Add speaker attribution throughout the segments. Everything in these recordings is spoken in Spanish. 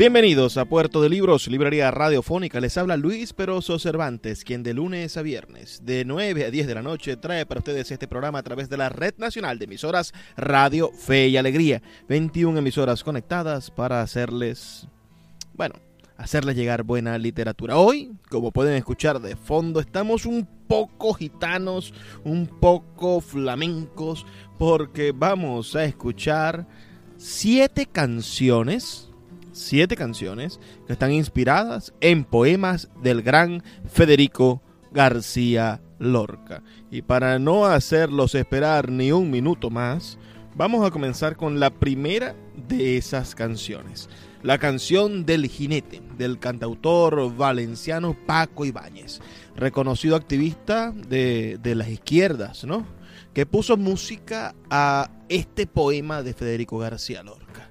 Speaker 1: Bienvenidos a Puerto de Libros, Librería Radiofónica. Les habla Luis Peroso Cervantes, quien de lunes a viernes, de 9 a 10 de la noche, trae para ustedes este programa a través de la Red Nacional de Emisoras Radio Fe y Alegría. 21 emisoras conectadas para hacerles, bueno, hacerles llegar buena literatura. Hoy, como pueden escuchar de fondo, estamos un poco gitanos, un poco flamencos, porque vamos a escuchar siete canciones siete canciones que están inspiradas en poemas del gran Federico García Lorca. Y para no hacerlos esperar ni un minuto más, vamos a comenzar con la primera de esas canciones. La canción del jinete, del cantautor valenciano Paco Ibáñez, reconocido activista de, de las izquierdas, ¿no? Que puso música a este poema de Federico García Lorca.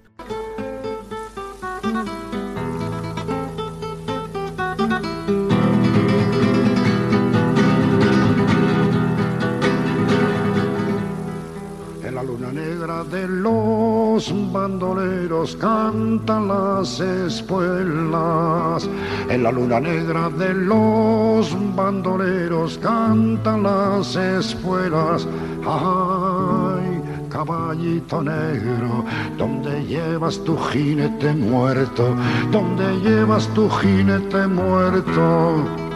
Speaker 2: De los bandoleros cantan las espuelas. En la luna negra de los bandoleros cantan las espuelas. Ay, caballito negro, donde llevas tu jinete muerto, donde llevas tu jinete muerto.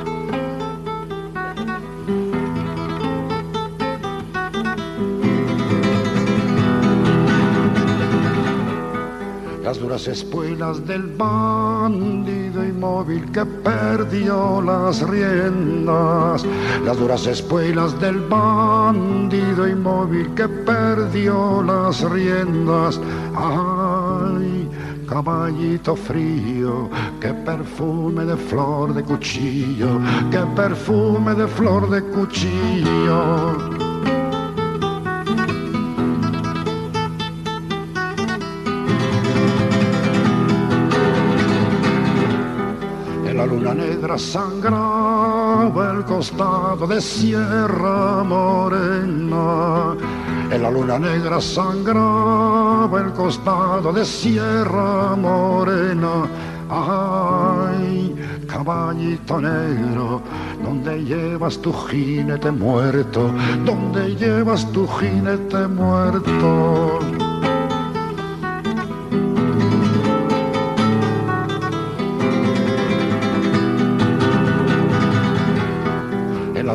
Speaker 2: Las espuelas del bandido inmóvil que perdió las riendas, las duras espuelas del bandido inmóvil que perdió las riendas. Ay, caballito frío, qué perfume de flor de cuchillo, qué perfume de flor de cuchillo. Negra sangraba el costado de Sierra Morena. En la luna negra sangraba el costado de Sierra Morena. Ay, caballito negro, donde llevas tu jinete muerto? donde llevas tu jinete muerto?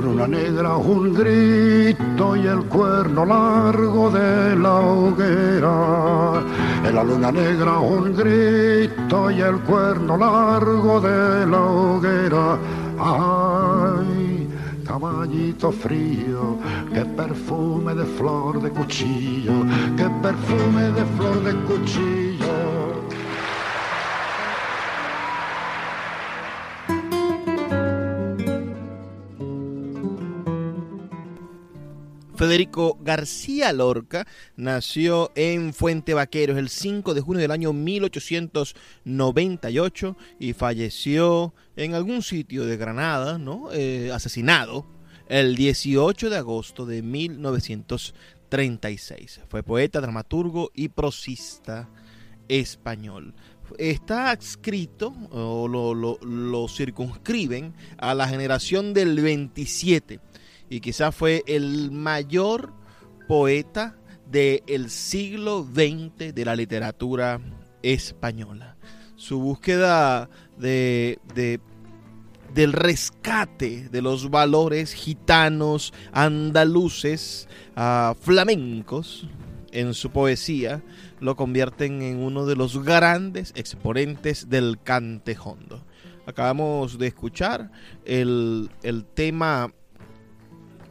Speaker 2: Luna negra un grito y el cuerno largo de la hoguera. La luna negra un grito y el cuerno largo de la hoguera. Ay, caballito frío, qué perfume de flor de cuchillo, qué perfume de flor de cuchillo.
Speaker 1: Federico García Lorca nació en Fuente Vaqueros el 5 de junio del año 1898 y falleció en algún sitio de Granada, ¿no? Eh, asesinado el 18 de agosto de 1936. Fue poeta, dramaturgo y prosista español está adscrito o lo, lo, circunscriben a la generación del 27 y quizás fue el mayor poeta del siglo XX de la literatura española. Su búsqueda de, del rescate de los valores gitanos, andaluces, ah, flamencos en su poesía, lo convierten en uno de los grandes exponentes del cantejondo. Acabamos de escuchar el, el tema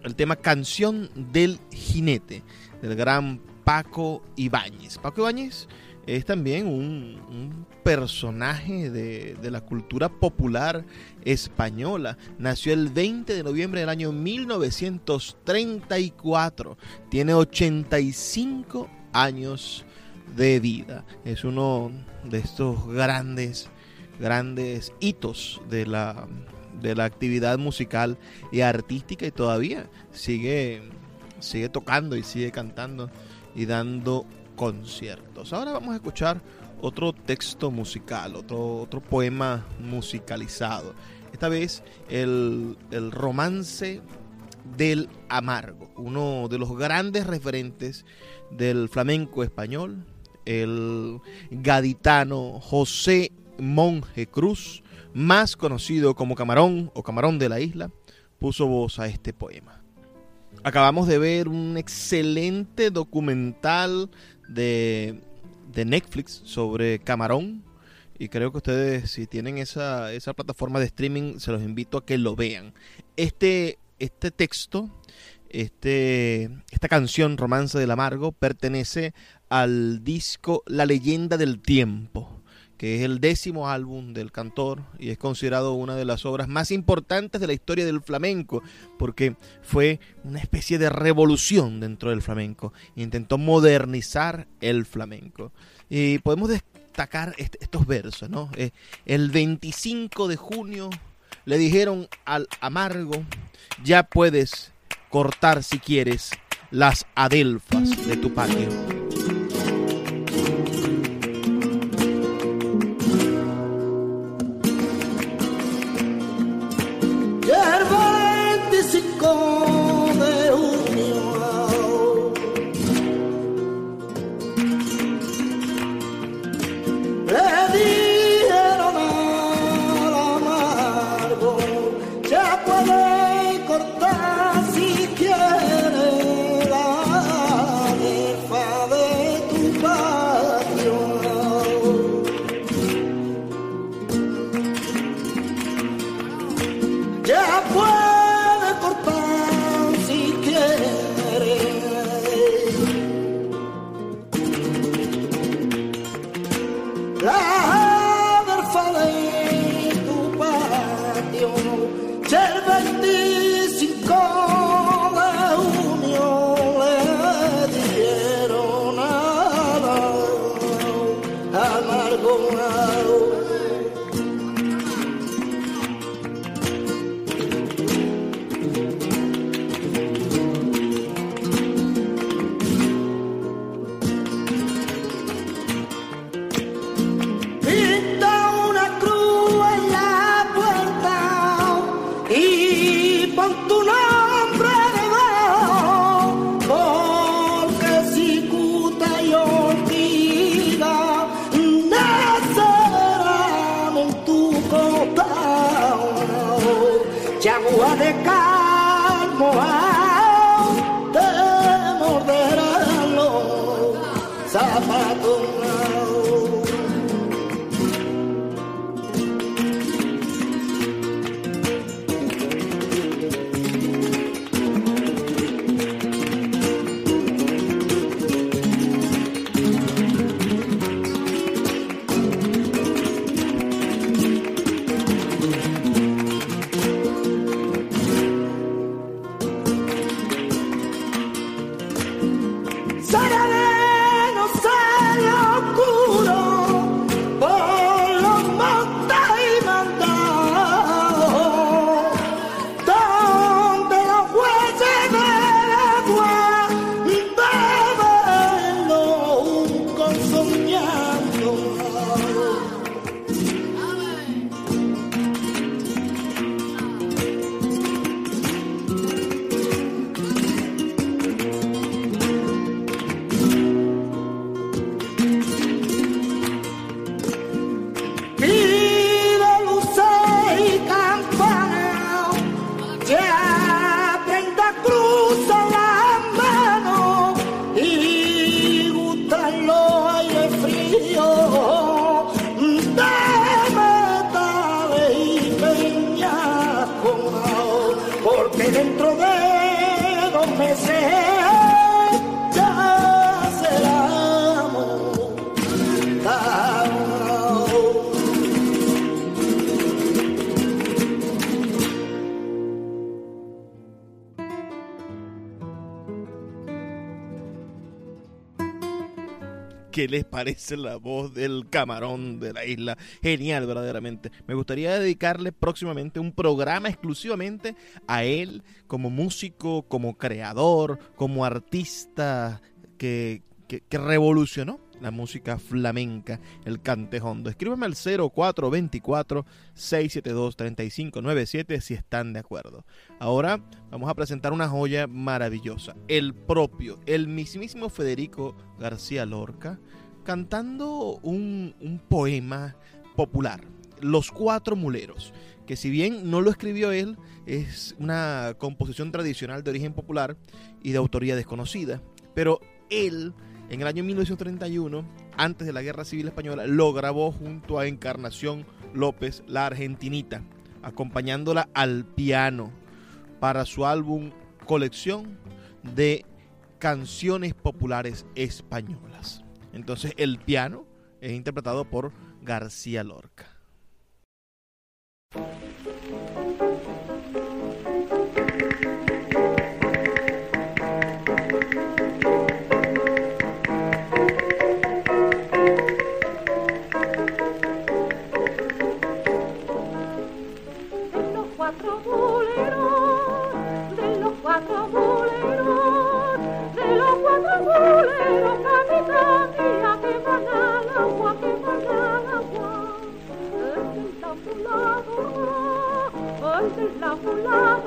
Speaker 1: el tema Canción del Jinete del gran Paco Ibáñez. Paco Ibáñez es también un, personaje de, de, la cultura popular española. Nació el 20 de noviembre del año 1934. Tiene 85 años de vida. Es uno de estos grandes, grandes hitos de la, de la actividad musical y artística y todavía sigue, sigue tocando y sigue cantando y dando conciertos. Ahora vamos a escuchar otro texto musical, otro, otro poema musicalizado. Esta vez el, el romance del amargo, uno de los grandes referentes del flamenco español, el gaditano José Monje Cruz, más conocido como Camarón o Camarón de la Isla, puso voz a este poema. Acabamos de ver un excelente documental de, de Netflix sobre Camarón. Y creo que ustedes, si tienen esa, esa plataforma de streaming, se los invito a que lo vean. Este, este texto, este, esta canción Romance del Amargo, pertenece al disco La leyenda del tiempo que es el décimo álbum del cantor y es considerado una de las obras más importantes de la historia del flamenco, porque fue una especie de revolución dentro del flamenco. Intentó modernizar el flamenco. Y podemos destacar estos versos, ¿no? Eh, el 25 de junio le dijeron al amargo, ya puedes cortar si quieres las adelfas de tu patio. Oh. agua de calmo. ¿Qué les parece la voz del camarón de la isla? Genial, verdaderamente. Me gustaría dedicarle próximamente un programa exclusivamente a él como músico, como creador, como artista que, que, revolucionó la música flamenca, el cantejondo. Escríbeme al 0424-672-3597 si están de acuerdo. Ahora vamos a presentar una joya maravillosa. El propio, el mismísimo Federico García Lorca, cantando un, un poema popular, Los Cuatro Muleros, que si bien no lo escribió él, es una composición tradicional de origen popular y de autoría desconocida, pero él en el año 1931, antes de la Guerra Civil Española, lo grabó junto a Encarnación López, la argentinita, acompañándola al piano para su álbum Colección de Canciones Populares Españolas. Entonces el piano es interpretado por García Lorca.
Speaker 3: popular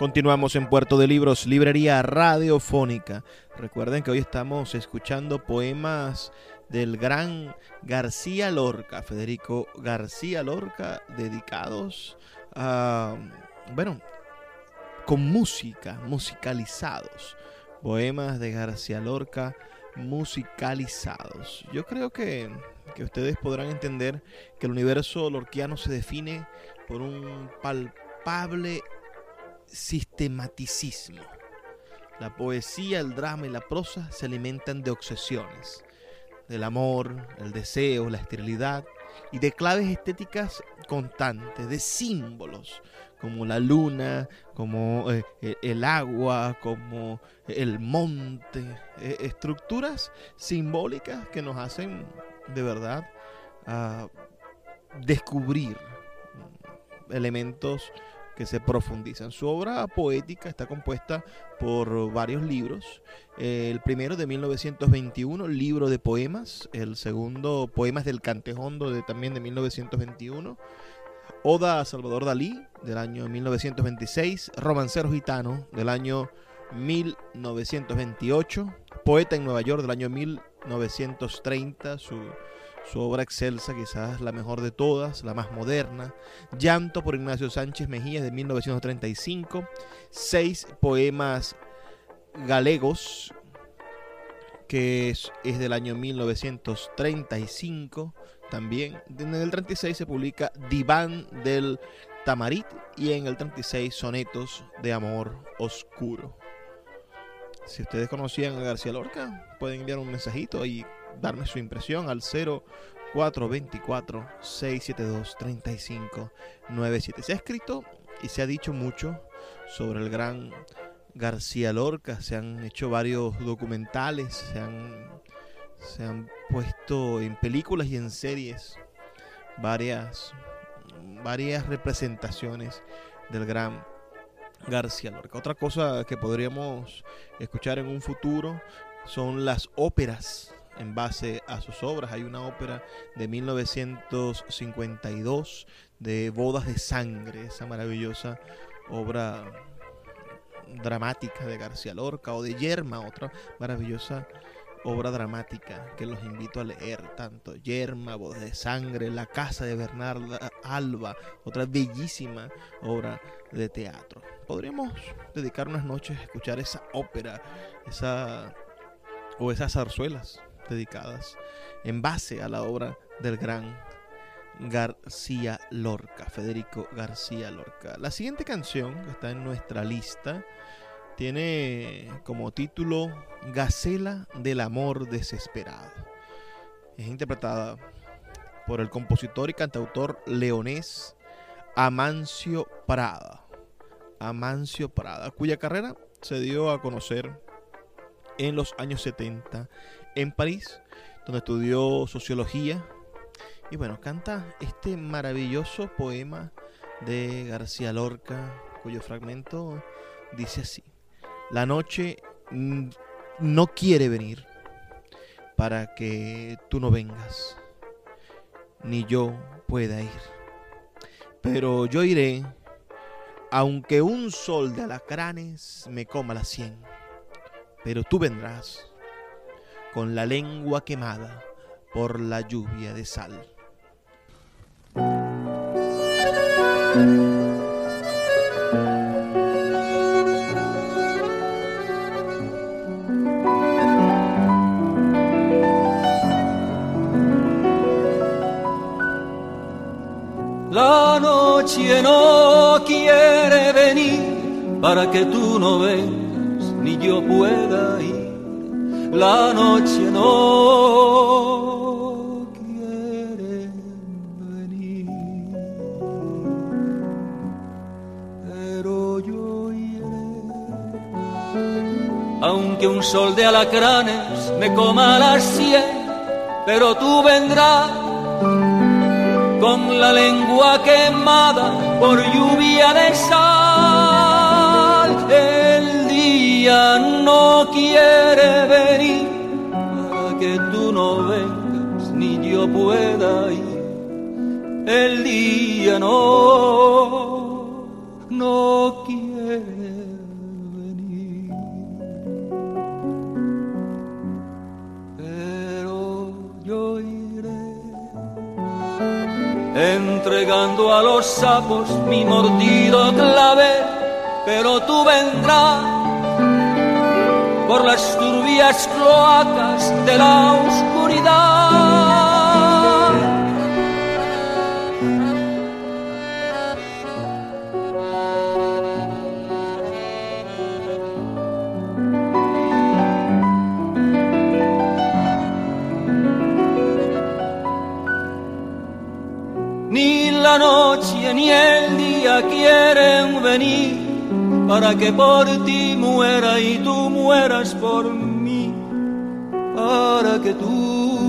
Speaker 1: Continuamos en Puerto de Libros, librería radiofónica. Recuerden que hoy estamos escuchando poemas del gran García Lorca, Federico García Lorca, dedicados a, bueno, con música, musicalizados. Poemas de García Lorca musicalizados. Yo creo que, que ustedes podrán entender que el universo lorquiano se define por un palpable sistematicismo. La poesía, el drama y la prosa se alimentan de obsesiones, del amor, el deseo, la esterilidad y de claves estéticas constantes, de símbolos como la luna, como eh, eh, el agua, como el monte, eh, estructuras simbólicas que nos hacen de verdad ah, descubrir elementos que se profundizan. Su obra poética está compuesta por varios libros. el primero de 1921, libro de poemas. El segundo, Poemas del Cantejondo, de, también de 1921. Oda a Salvador Dalí, del año 1926. Romancero Gitano, del año 1928. Poeta en Nueva York, del año 1930. Su su obra excelsa, quizás la mejor de todas, la más moderna. Llanto por Ignacio Sánchez Mejía de 1935. Seis poemas galegos, que es, del año 1935 también. En el 36 se publica Diván del Tamarit y en el 36 Sonetos de Amor Oscuro. Si ustedes conocían a García Lorca, pueden enviar un mensajito y darme su impresión al 0424-672-3597. Se ha escrito y se ha dicho mucho sobre el gran García Lorca, se han hecho varios documentales, se han, se han puesto en películas y en series varias, varias representaciones del gran García Lorca. Otra cosa que podríamos escuchar en un futuro son las óperas en base a sus obras. Hay una ópera de 1952 de Bodas de Sangre, esa maravillosa obra dramática de García Lorca o de Yerma, otra maravillosa obra dramática que los invito a leer, tanto Yerma, Bodas de Sangre, La Casa de Bernarda Alba, otra bellísima obra de teatro. Podríamos dedicar unas noches a escuchar esa ópera, esa o esas zarzuelas dedicadas en base a la obra del gran García Lorca, Federico García Lorca. La siguiente canción que está en nuestra lista tiene como título Gacela del amor desesperado. Es interpretada por el compositor y cantautor leonés Amancio Prada. Amancio Prada, cuya carrera se dio a conocer en los años 70 en París, donde estudió sociología. Y bueno, canta este maravilloso poema de García Lorca, cuyo fragmento dice así. La noche no quiere venir para que tú no vengas, ni yo pueda ir. Pero yo iré, aunque un sol de alacranes me coma la sien. Pero tú vendrás con la lengua quemada por la lluvia de sal.
Speaker 4: La noche no quiere venir para que tú no vengas ni yo pueda ir la noche no quiere venir, pero yo iré. Aunque un sol de alacranes me coma las cien, pero tú vendrás con la lengua quemada por lluvia de sal. El día no quiere venir para que tú no vengas ni yo pueda ir. El día no, no quiere venir. Pero yo iré entregando a los sapos mi mordido clavel, pero tú vendrás por las turbias cloacas de la oscuridad. Ni la noche ni el día quieren venir para que por ti muera y tú mueras por mí, para que tú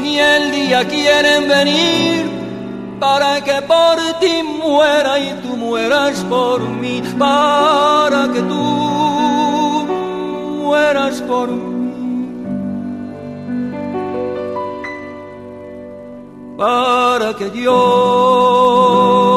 Speaker 4: día quieren venir para que por ti muera y tú mueras por mí, para que tú mueras por mí. Para que yo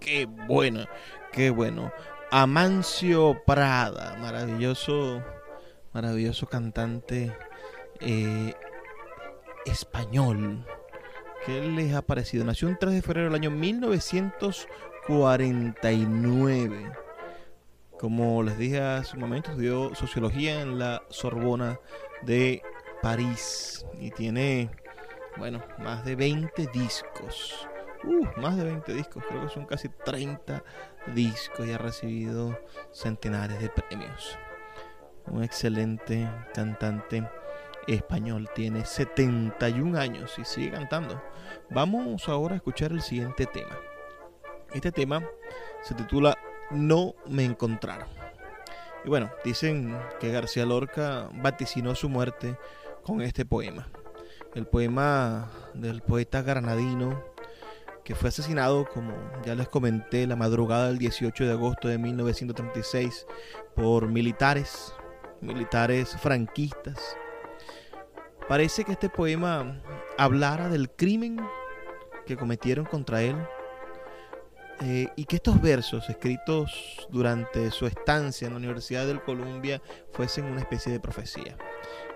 Speaker 1: Qué bueno, qué bueno. Amancio Prada, maravilloso, maravilloso cantante eh, español. ¿Qué les ha parecido? Nació el 3 de febrero del año 1949. Como les dije hace un momento, estudió sociología en la Sorbona de París y tiene, bueno, más de 20 discos. Uh, más de 20 discos, creo que son casi 30 discos y ha recibido centenares de premios. Un excelente cantante español, tiene 71 años y sigue cantando. Vamos ahora a escuchar el siguiente tema. Este tema se titula No me encontraron. Y bueno, dicen que García Lorca vaticinó su muerte con este poema. El poema del poeta granadino fue asesinado, como ya les comenté, la madrugada del 18 de agosto de 1936 por militares, militares franquistas. Parece que este poema hablara del crimen que cometieron contra él eh, y que estos versos escritos durante su estancia en la Universidad del Columbia fuesen una especie de profecía.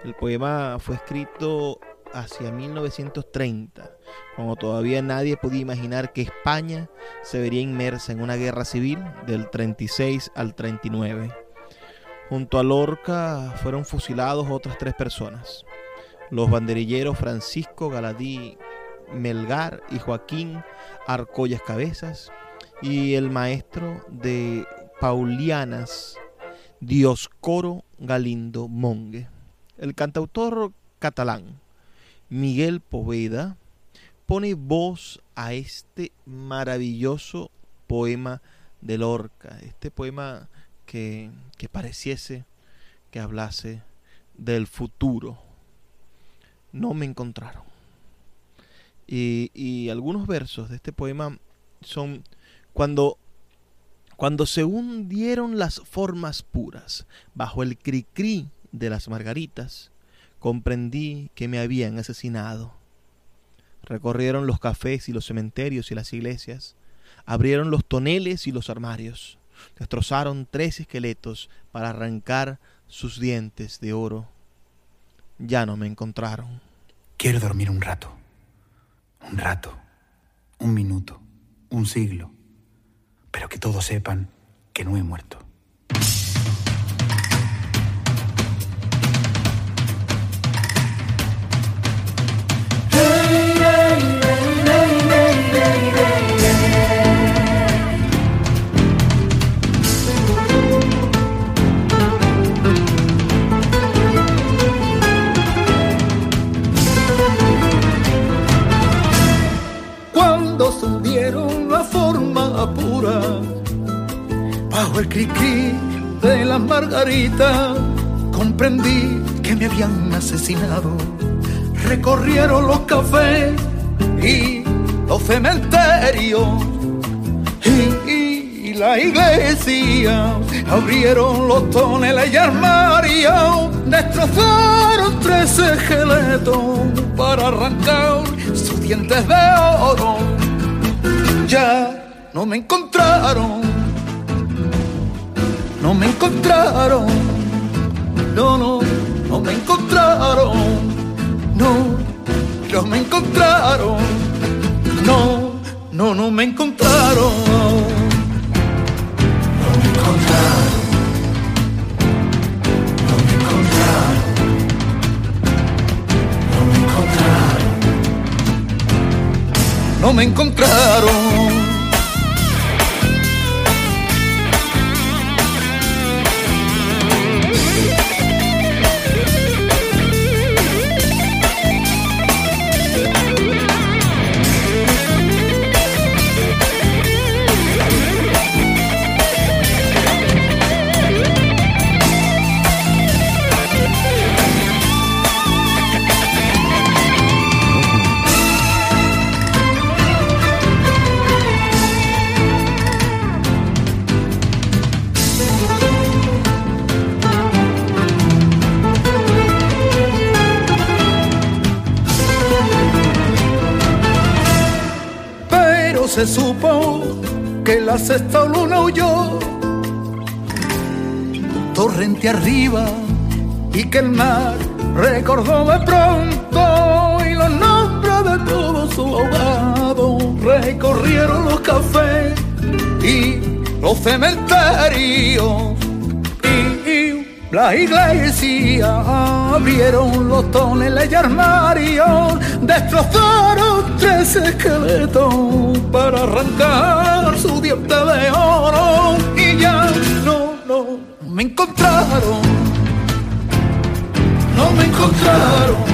Speaker 1: El poema fue escrito hacia 1930, cuando todavía nadie podía imaginar que España se vería inmersa en una guerra civil del 36 al 39. Junto a Lorca fueron fusilados otras tres personas, los banderilleros Francisco Galadí Melgar y Joaquín Arcollas Cabezas y el maestro de Paulianas Dioscoro Galindo Monge. El cantautor catalán Miguel Poveda pone voz a este maravilloso poema de Lorca, este poema que, pareciese que hablase del futuro. No me encontraron. Y, y, algunos versos de este poema son cuando, cuando se hundieron las formas puras bajo el cri-cri de las margaritas, comprendí que me habían asesinado. Recorrieron los cafés y los cementerios y las iglesias, abrieron los toneles y los armarios, destrozaron tres esqueletos para arrancar sus dientes de oro. Ya no me encontraron.
Speaker 5: Quiero dormir un rato, un rato, un minuto, un siglo, pero que todos sepan que no he muerto.
Speaker 6: Cri-cri de la margarita comprendí que me habían asesinado. Recorrieron los cafés y los cementerios y, la iglesia. Abrieron los toneles y armarios, destrozaron tres esqueletos para arrancar sus dientes de oro. Ya no me encontraron, no me encontraron, no, no, no me encontraron, no, no me encontraron, no, no, no me encontraron, no me encontraron. No me encontraron, no me encontraron, no me encontraron. Arriba y que el mar recordó de pronto y los nombres de todos sus ahogados recorrieron los cafés y los cementerios y, la iglesia abrieron los toneles y armarios destrozaron tres esqueletos para arrancar su diente de oro encontraron. No me encontraron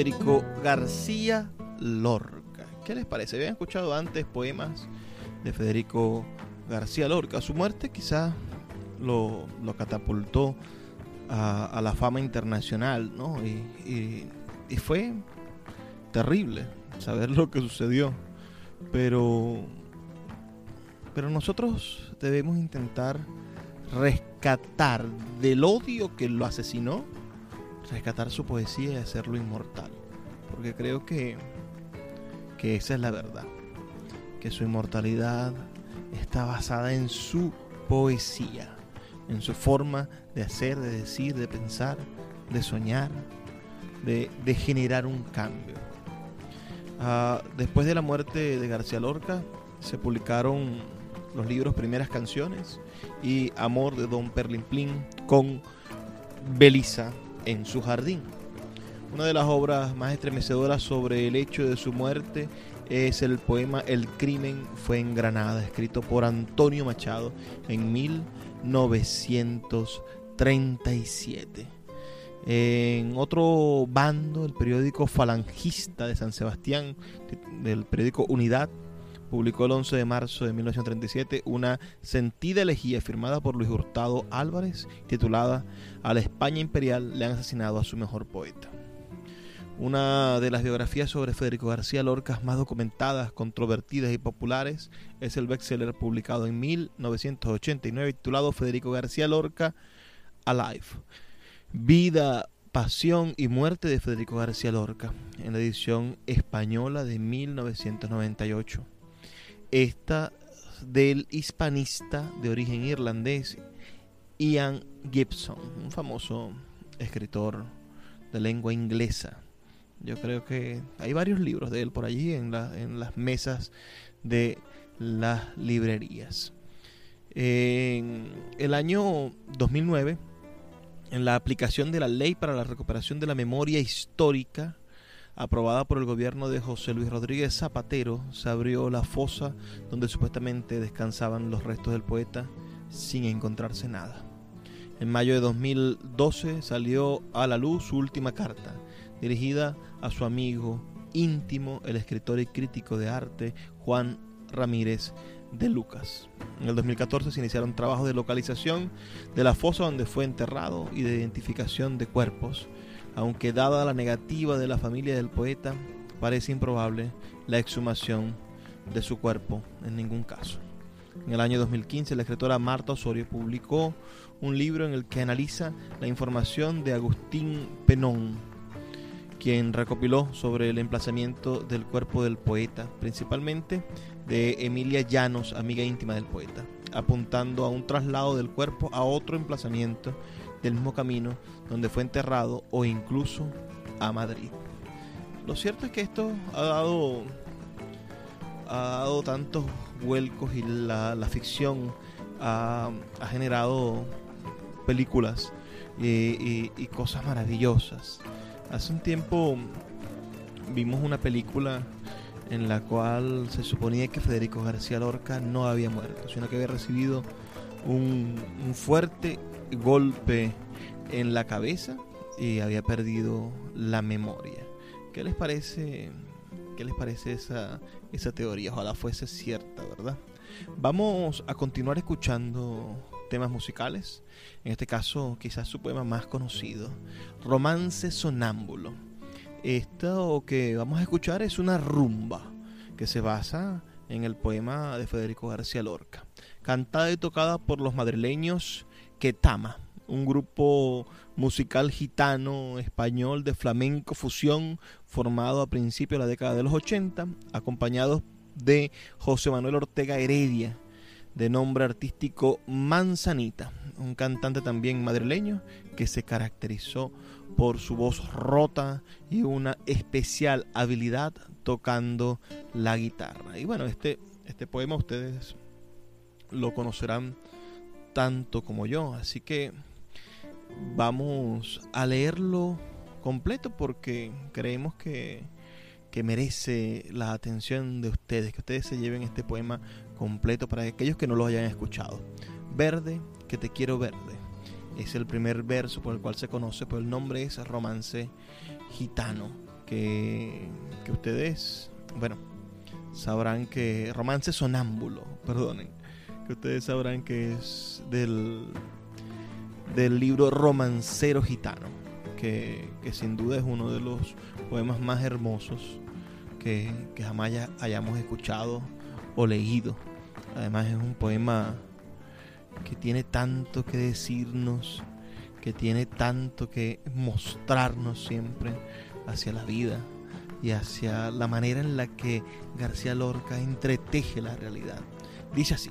Speaker 1: Federico García Lorca. ¿Qué les parece? ¿Habían escuchado antes poemas de Federico García Lorca? Su muerte quizás lo, lo catapultó a, la fama internacional, ¿no? Y, y- y fue terrible saber lo que sucedió. Pero, pero nosotros debemos intentar rescatar del odio que lo asesinó rescatar su poesía y hacerlo inmortal. Porque creo que, que esa es la verdad. Que su inmortalidad está basada en su poesía, en su forma de hacer, de decir, de pensar, de soñar, de, generar un cambio. Ah, después de la muerte de García Lorca, se publicaron los libros Primeras Canciones y Amor de Don Perlimplín con Belisa en su jardín. Una de las obras más estremecedoras sobre el hecho de su muerte es el poema El crimen fue en Granada, escrito por Antonio Machado en 1937. En otro bando, el periódico falangista de San Sebastián, del periódico Unidad, publicó el 11 de marzo de 1937 una sentida elegía firmada por Luis Hurtado Álvarez, titulada A la España Imperial le han asesinado a su mejor poeta. Una de las biografías sobre Federico García Lorca más documentadas, controvertidas y populares es el bestseller publicado en 1989 titulado Federico García Lorca Alive. Vida, pasión y muerte de Federico García Lorca en la edición española de 1998. Esta del hispanista de origen irlandés Ian Gibson, un famoso escritor de lengua inglesa. Yo creo que hay varios libros de él por allí en, en las mesas de las librerías. En el año 2009, en la aplicación de la Ley para la Recuperación de la Memoria Histórica, aprobada por el gobierno de José Luis Rodríguez Zapatero, se abrió la fosa donde supuestamente descansaban los restos del poeta sin encontrarse nada. En mayo de 2012 salió a la luz su última carta, dirigida a su amigo íntimo, el escritor y crítico de arte Juan Ramírez de Lucas. En el 2014 se iniciaron trabajos de localización de la fosa donde fue enterrado y de identificación de cuerpos, aunque dada la negativa de la familia del poeta, parece improbable la exhumación de su cuerpo en ningún caso. En el año 2015 la escritora Marta Osorio publicó un libro en el que analiza la información de Agustín Penón, quien recopiló sobre el emplazamiento del cuerpo del poeta, principalmente de Emilia Llanos, amiga íntima del poeta, apuntando a un traslado del cuerpo a otro emplazamiento del mismo camino donde fue enterrado o incluso a Madrid. Lo cierto es que esto ha dado, ha dado tantos vuelcos y la, ficción ha, generado películas y, y, cosas maravillosas. Hace un tiempo vimos una película en la cual se suponía que Federico García Lorca no había muerto, sino que había recibido un fuerte golpe en la cabeza y había perdido la memoria. ¿Qué les parece? ¿Qué les parece esa, esa teoría? Ojalá fuese cierta, ¿verdad? Vamos a continuar escuchando temas musicales. En este caso, quizás su poema más conocido, Romance Sonámbulo. Esto que vamos a escuchar es una rumba que se basa en el poema de Federico García Lorca, cantada y tocada por los madrileños Ketama un grupo musical gitano español de flamenco fusión formado a principios de la década de los 80, acompañado de José Manuel Ortega Heredia, de nombre artístico Manzanita, un cantante también madrileño que se caracterizó por su voz rota y una especial habilidad tocando la guitarra. Y bueno, este, este poema ustedes lo conocerán tanto como yo, así que vamos a leerlo completo porque creemos que, que merece la atención de ustedes, que ustedes se lleven este poema completo para aquellos que no lo hayan escuchado. Verde, que te quiero verde. Es el primer verso por el cual se conoce, pero el nombre es Romance Gitano, que, que ustedes, bueno, sabrán que Romance Sonámbulo, perdonen, que ustedes sabrán que es del del libro Romancero Gitano, que, sin duda es uno de los poemas más hermosos que, jamás hayamos escuchado o leído. Además es un poema que tiene tanto que decirnos, que tiene tanto que mostrarnos siempre hacia la vida y hacia la manera en la que García Lorca entreteje la realidad. Dice así,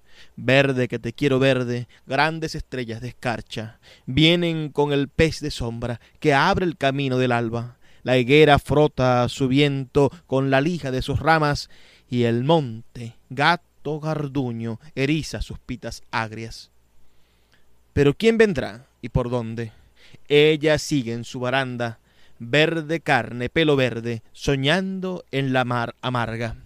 Speaker 1: Verde que te quiero verde, grandes estrellas de escarcha, vienen con el pez de sombra que abre el camino del alba la higuera frota su viento con la lija de sus ramas, y el monte, gato garduño, eriza sus pitas agrias. Pero ¿quién vendrá y por dónde? Ella sigue en su baranda, verde carne, pelo verde, soñando en la mar amarga.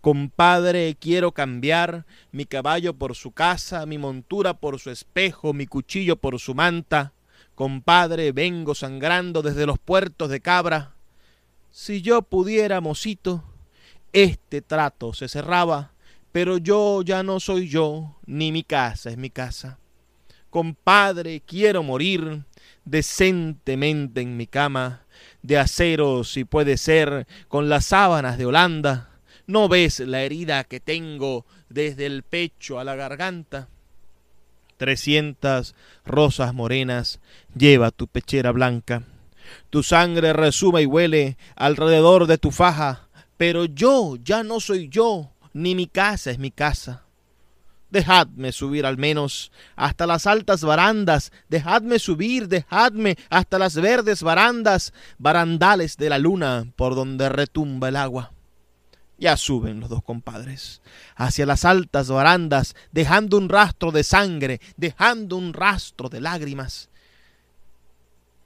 Speaker 1: Compadre, quiero cambiar mi caballo por su casa, mi montura por su espejo, mi cuchillo por su manta, Compadre, vengo sangrando desde los puertos de Cabra. Si yo pudiera, mocito, este trato se cerraba, pero yo ya no soy yo, ni mi casa es mi casa. Compadre, quiero morir decentemente en mi cama, de acero si puede ser, con las sábanas de Holanda. ¿No ves la herida que tengo desde el pecho a la garganta? trescientas rosas morenas lleva tu pechera blanca. Tu sangre resuma y huele alrededor de tu faja, pero yo ya no soy yo, ni mi casa es mi casa. Dejadme subir al menos hasta las altas barandas, dejadme subir, dejadme hasta las verdes barandas, barandales de la luna por donde retumba el agua. Ya suben los dos compadres hacia las altas barandas, dejando un rastro de sangre, dejando un rastro de lágrimas.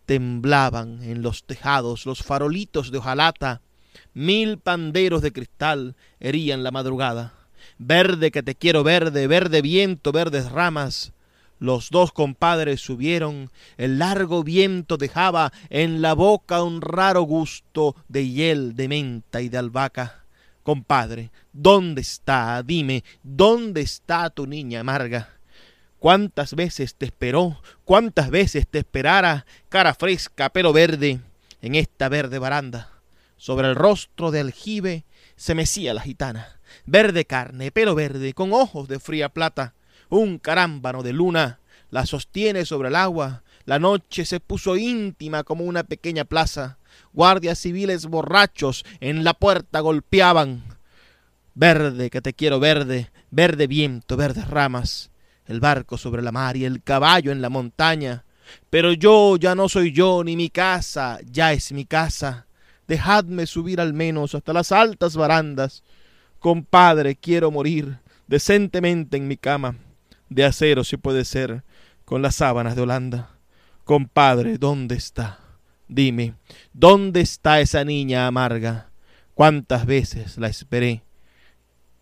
Speaker 1: Temblaban en los tejados los farolitos de hojalata, mil panderos de cristal herían la madrugada. Verde que te quiero verde, verde viento, verdes ramas, Los dos compadres subieron, el largo viento dejaba en la boca un raro gusto de hiel, de menta y de albahaca. Compadre, ¿dónde está? Dime, ¿dónde está tu niña amarga? ¿Cuántas veces te esperó? ¿Cuántas veces te esperara? Cara fresca, pelo verde, en esta verde baranda. Sobre el rostro de aljibe se mecía la gitana. Verde carne, pelo verde, con ojos de fría plata. Un carámbano de luna la sostiene sobre el agua. La noche se puso íntima como una pequeña plaza. Guardias civiles borrachos en la puerta golpeaban. Verde, que te quiero verde, verde viento, verdes ramas, el barco sobre la mar y el caballo en la montaña. Pero yo ya no soy yo, ni mi casa ya es mi casa. Dejadme subir al menos hasta las altas barandas. Compadre, quiero morir decentemente en mi cama, de acero si puede ser, con las sábanas de Holanda. Compadre, ¿dónde está? Dime, ¿dónde está esa niña amarga? ¿Cuántas veces la esperé?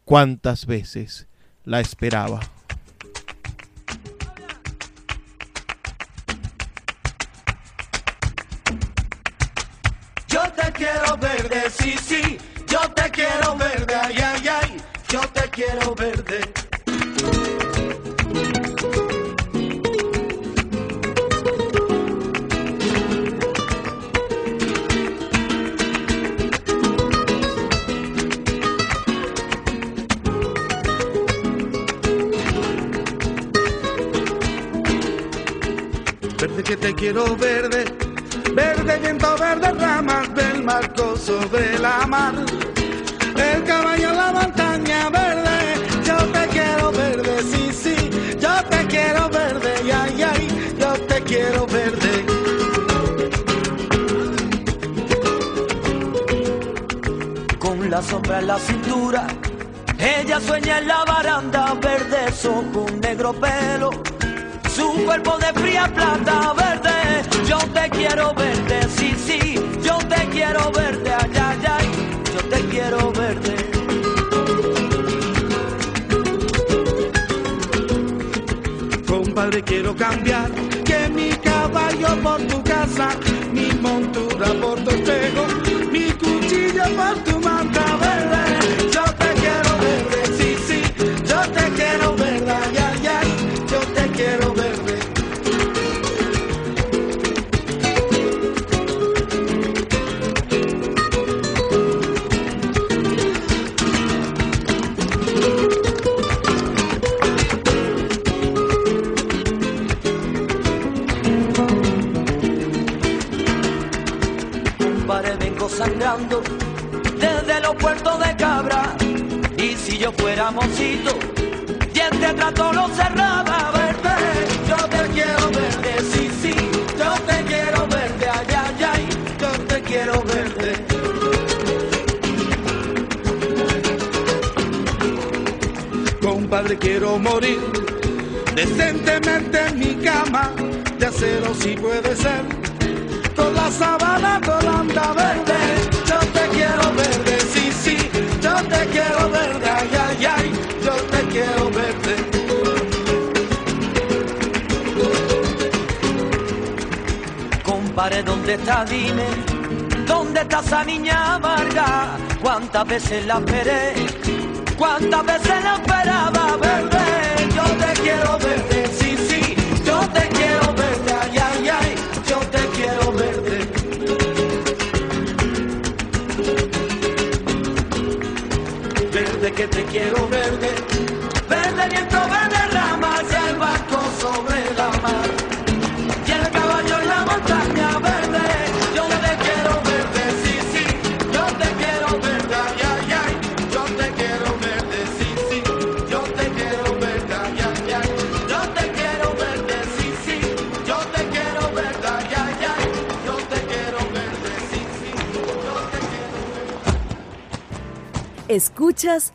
Speaker 1: ¿Cuántas veces la esperaba?
Speaker 7: Yo te quiero verde, sí, sí, yo te quiero verde, ay, ay, ay, yo te quiero verde. Te quiero verde, verde viento, verde ramas del marco sobre la mar. El caballo en la montaña verde, yo te quiero verde, sí, sí, yo te quiero verde, ay, ay, yo te quiero verde.
Speaker 8: con la sombra en la cintura. Ella sueña en la baranda, verde ojos, negro pelo, su cuerpo de fría plata verde. Yo te quiero verde, sí, sí, yo te quiero verde, ay, ay, ay, yo te quiero verde.
Speaker 7: Compadre, quiero cambiar que mi caballo por tu casa, mi montura por tu espejo, yo
Speaker 8: fuera mocito, y este trato lo cerraba, verde. Yo te quiero verde, sí, sí, yo te quiero verde, ay, ay, ay, yo te quiero verde.
Speaker 7: Compadre, quiero morir decentemente en mi cama, de acero si puede ser, con la sabana colanda verde. Yo te quiero verde, sí, te quiero verde, ay, ay, ay, yo te quiero verde.
Speaker 8: Compadre, ¿dónde está? Dime, ¿dónde está esa niña amarga? ¿Cuántas veces la esperé? ¿Cuántas veces la esperaba verde? Yo te quiero verde,
Speaker 7: que te quiero verde, verde viento, verde ramas, el barco sobre la mar. Y el caballo en la montaña verde, yo te quiero verde, sí, sí, yo te quiero verde, ay, ay, yo te quiero verde, sí, sí, yo te quiero verde, ay, ay, ay, yo te quiero verde, sí, sí, yo te quiero verde, ay, ay, ay, yo te quiero verde, sí, sí, yo te quiero
Speaker 9: Escuchas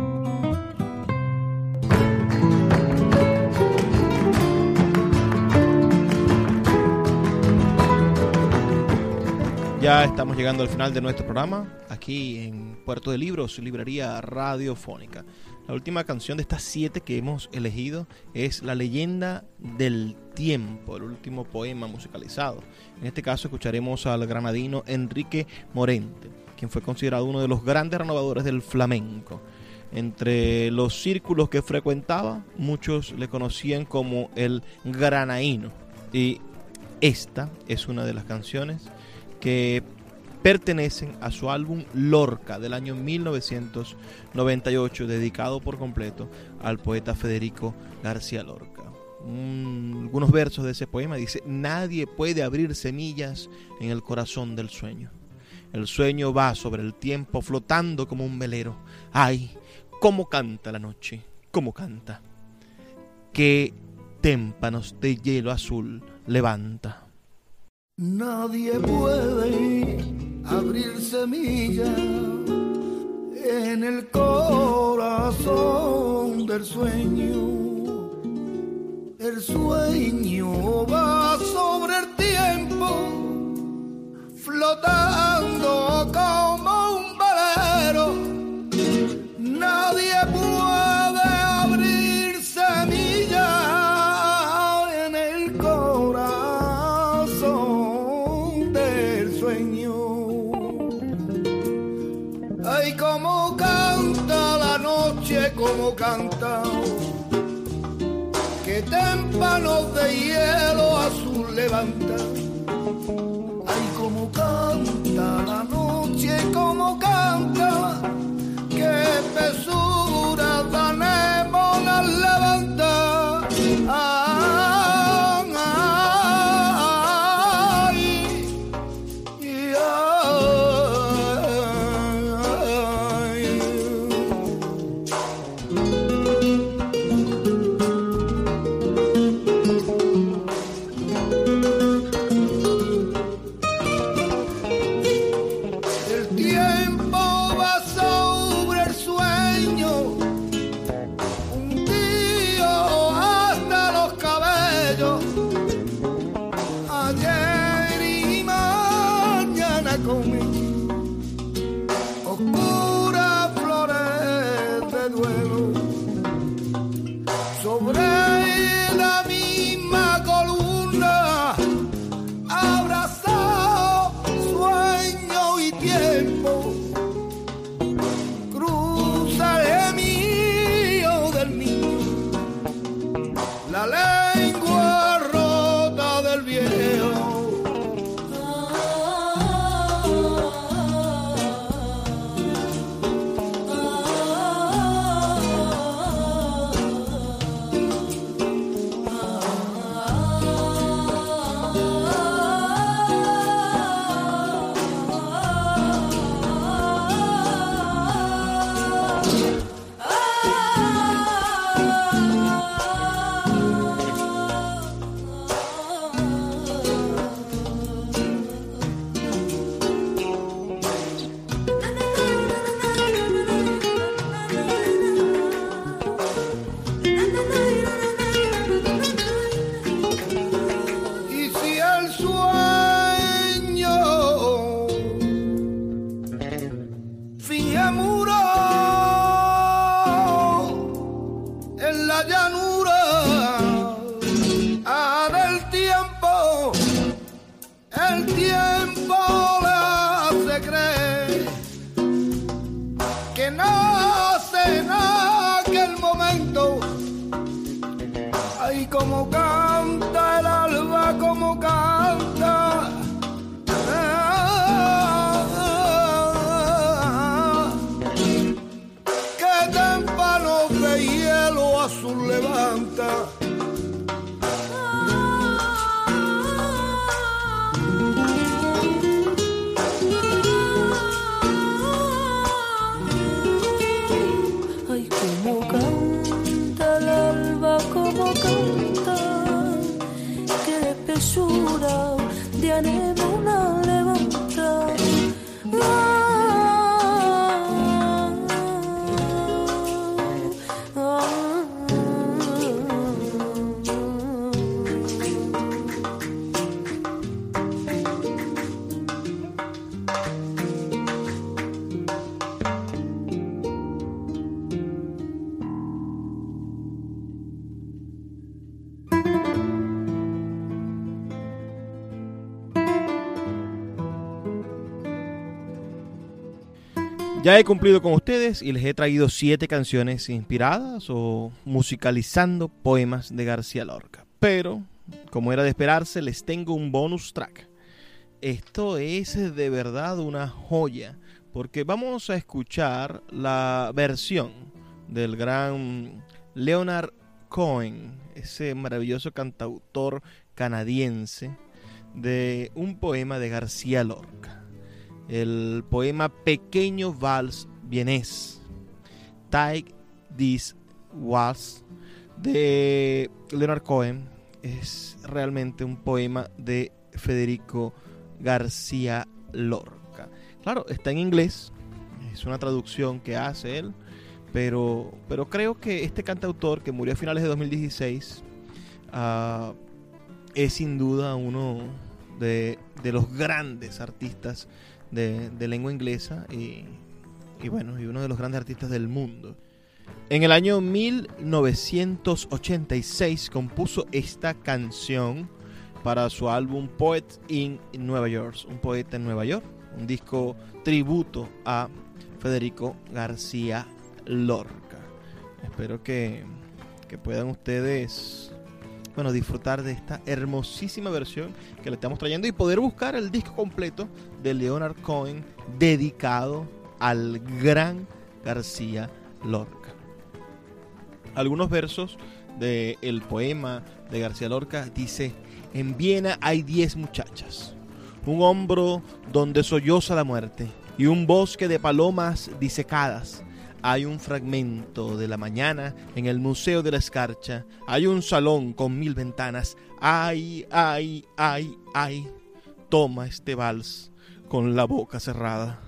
Speaker 1: Ya estamos llegando al final de nuestro programa, aquí en Puerto de Libros, Librería Radiofónica. La última canción de estas siete que hemos elegido es La leyenda del tiempo, el último poema musicalizado. En este caso escucharemos al granadino Enrique Morente, quien fue considerado uno de los grandes renovadores del flamenco. Entre los círculos que frecuentaba, muchos le conocían como el granaíno. Y esta es una de las canciones que pertenecen a su álbum Lorca del año 1998, dedicado por completo al poeta Federico García Lorca. algunos versos de ese poema dice, nadie puede abrir semillas en el corazón del sueño. El sueño va sobre el tiempo flotando como un velero. Ay, cómo canta la noche, cómo canta. Qué témpanos de hielo azul levanta.
Speaker 10: Nadie puede abrir semilla en el corazón del sueño. El sueño va sobre el tiempo, flotando como un velero. Nadie Ay, como canta la noche, como canta. Que témpanos de hielo azul levanta.
Speaker 1: Ya he cumplido con ustedes y les he traído siete canciones inspiradas o musicalizando poemas de García Lorca. Pero, como era de esperarse, les tengo un bonus track. Esto es de verdad una joya, porque vamos a escuchar la versión del gran Leonard Cohen, ese maravilloso cantautor canadiense, de un poema de García Lorca el poema Pequeño Vals Vienés, Take This Waltz, de Leonard Cohen, es realmente un poema de Federico García Lorca. Claro, está en inglés, es una traducción que hace él, pero, pero creo que este cantautor que murió a finales de 2016 ah, es sin duda uno de, de los grandes artistas de, lengua inglesa y, bueno, y uno de los grandes artistas del mundo. En el año 1986 compuso esta canción para su álbum Poet in Nueva York, un poeta en Nueva York, un disco tributo a Federico García Lorca. Espero que, que puedan ustedes disfrutar de esta hermosísima versión que le estamos trayendo y poder buscar el disco completo de Leonard Cohen dedicado al gran García Lorca. Algunos versos del poema de García Lorca dice, en Viena hay diez muchachas, un hombro donde solloza la muerte y un bosque de palomas disecadas hay un fragmento de la mañana en el Museo de la Escarcha. Hay un salón con mil ventanas. Ay, ay, ay, ay. Toma este vals con la boca cerrada.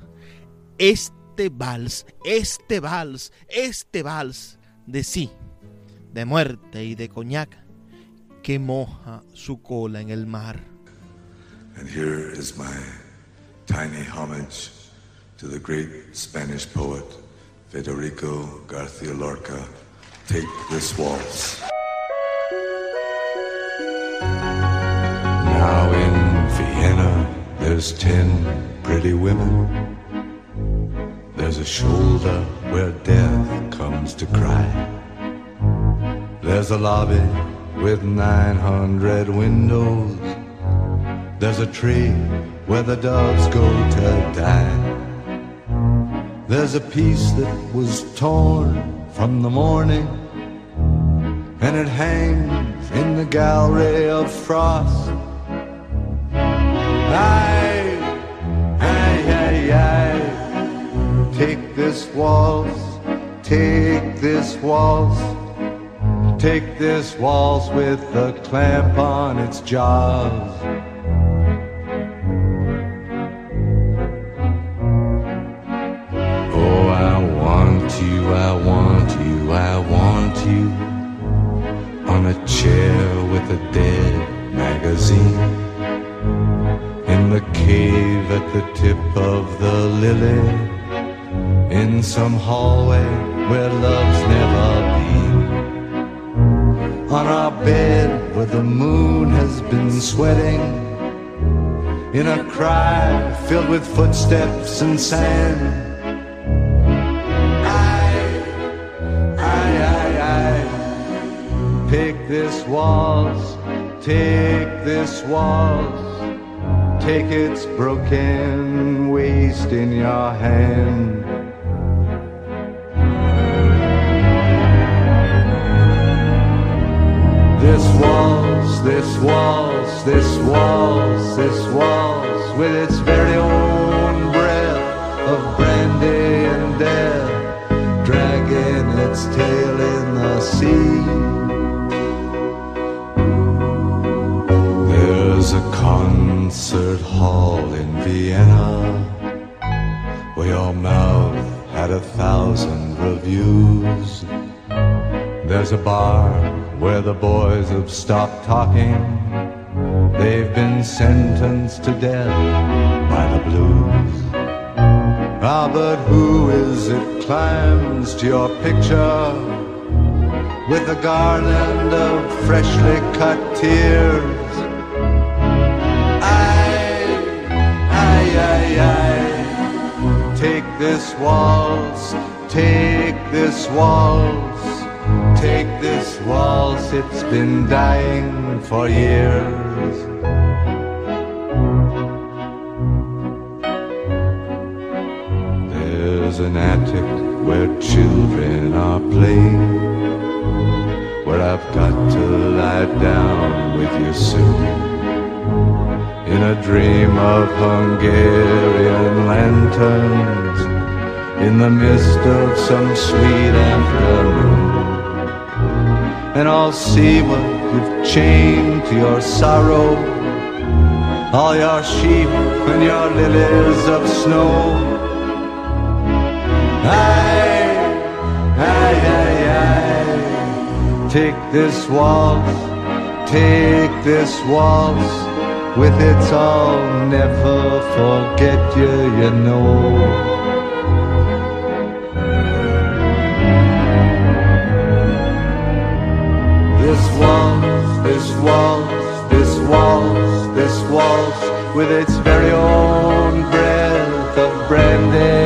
Speaker 1: Este vals, este vals, este vals de sí, de muerte y de coñac, que moja su cola en el mar.
Speaker 11: And here is my tiny homage to the great Spanish poet. Federico Garcia Lorca, take this waltz. Now in Vienna, there's ten pretty women. There's a shoulder where death comes to cry. There's a lobby with 900 windows. There's a tree where the doves go to die. There's a piece that was torn from the morning, and it hangs in the gallery of frost. Aye, aye, aye, aye. Take this waltz, take this waltz, take this waltz with a clamp on its jaws. Some hallway where love's never been. On our bed where the moon has been sweating. In a cry filled with footsteps and sand. This waltz, take this waltz. Take its broken waist in your hand. This waltz, this waltz, this waltz, this waltz with its very own hall in Vienna where your mouth had a thousand reviews. There's a bar where the boys have stopped talking. They've been sentenced to death by the blues. Ah, but who is it climbs to your picture with a garland of freshly cut tears? I, Take this waltz, take this waltz, take this waltz, it's been dying for years. There's an attic where children are playing, where I've got to lie down with you soon. A dream of Hungarian lanterns, in the mist of some sweet afternoon. And I'll see what you've chained to your sorrow, all your sheep and your lilies of snow. Aye, aye, aye, aye. Take this waltz, take this waltz. With its I'll never forget you, you know. This waltz, this waltz, this waltz, this waltz, with its very own breath of brandy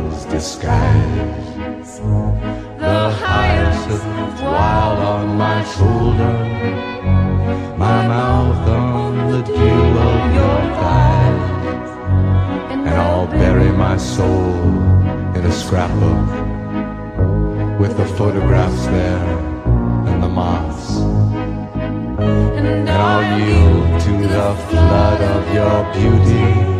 Speaker 11: river's disguise. The hyacinth wild on my shoulder, my mouth on the dew of your thighs, and I'll bury my soul in a scrapbook with the photographs there and the moths. And I'll yield to the flood of your beauty,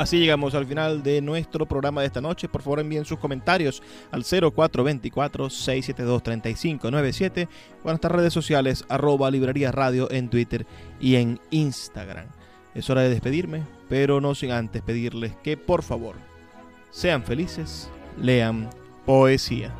Speaker 1: Así llegamos al final de nuestro programa de esta noche. Por favor envíen sus comentarios al 0424-672-3597 o a nuestras redes sociales arroba librería radio en Twitter y en Instagram. Es hora de despedirme, pero no sin antes pedirles que por favor sean felices, lean poesía.